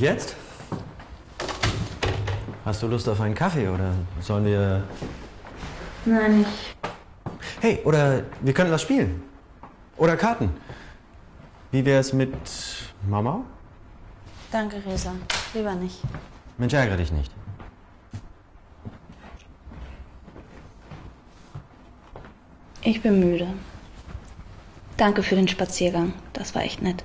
jetzt? Hast du Lust auf einen Kaffee oder sollen wir. Nein, nicht. Hey, oder wir können was spielen. Oder Karten. Wie wär's mit Mama? Danke, Resa. Lieber nicht. Mensch, ärgere dich nicht. Ich bin müde. Danke für den Spaziergang. Das war echt nett.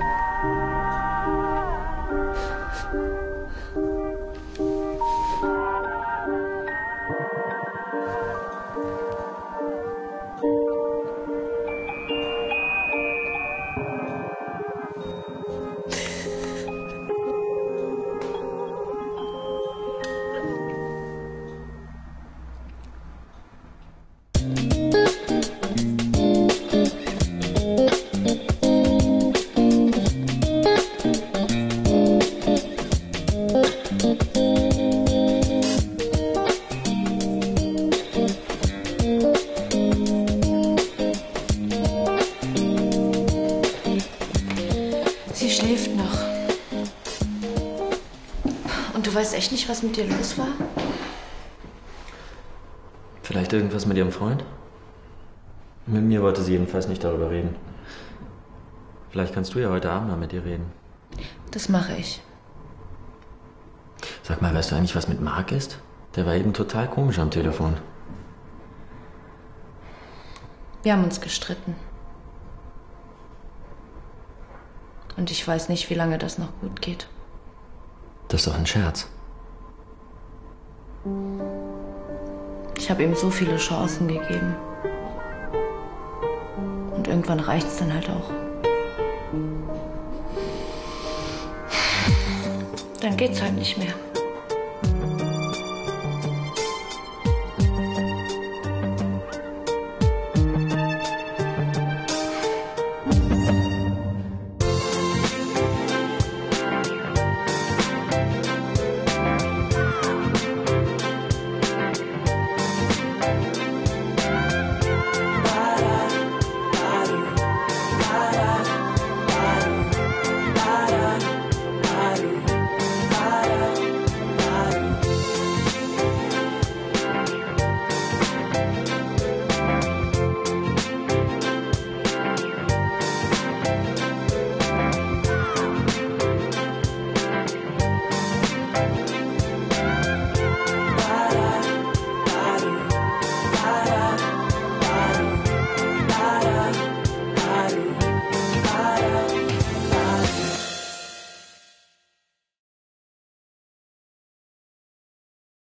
Sie schläft noch. Und du weißt echt nicht, was mit dir los war? Vielleicht irgendwas mit ihrem Freund? Mit mir wollte sie jedenfalls nicht darüber reden. Vielleicht kannst du ja heute Abend mal mit ihr reden. Das mache ich. Sag mal, weißt du eigentlich, was mit Marc ist? Der war eben total komisch am Telefon. Wir haben uns gestritten. Und ich weiß nicht, wie lange das noch gut geht. Das ist doch ein Scherz. Ich habe ihm so viele Chancen gegeben. Und irgendwann reicht's dann halt auch. Dann geht's halt nicht mehr.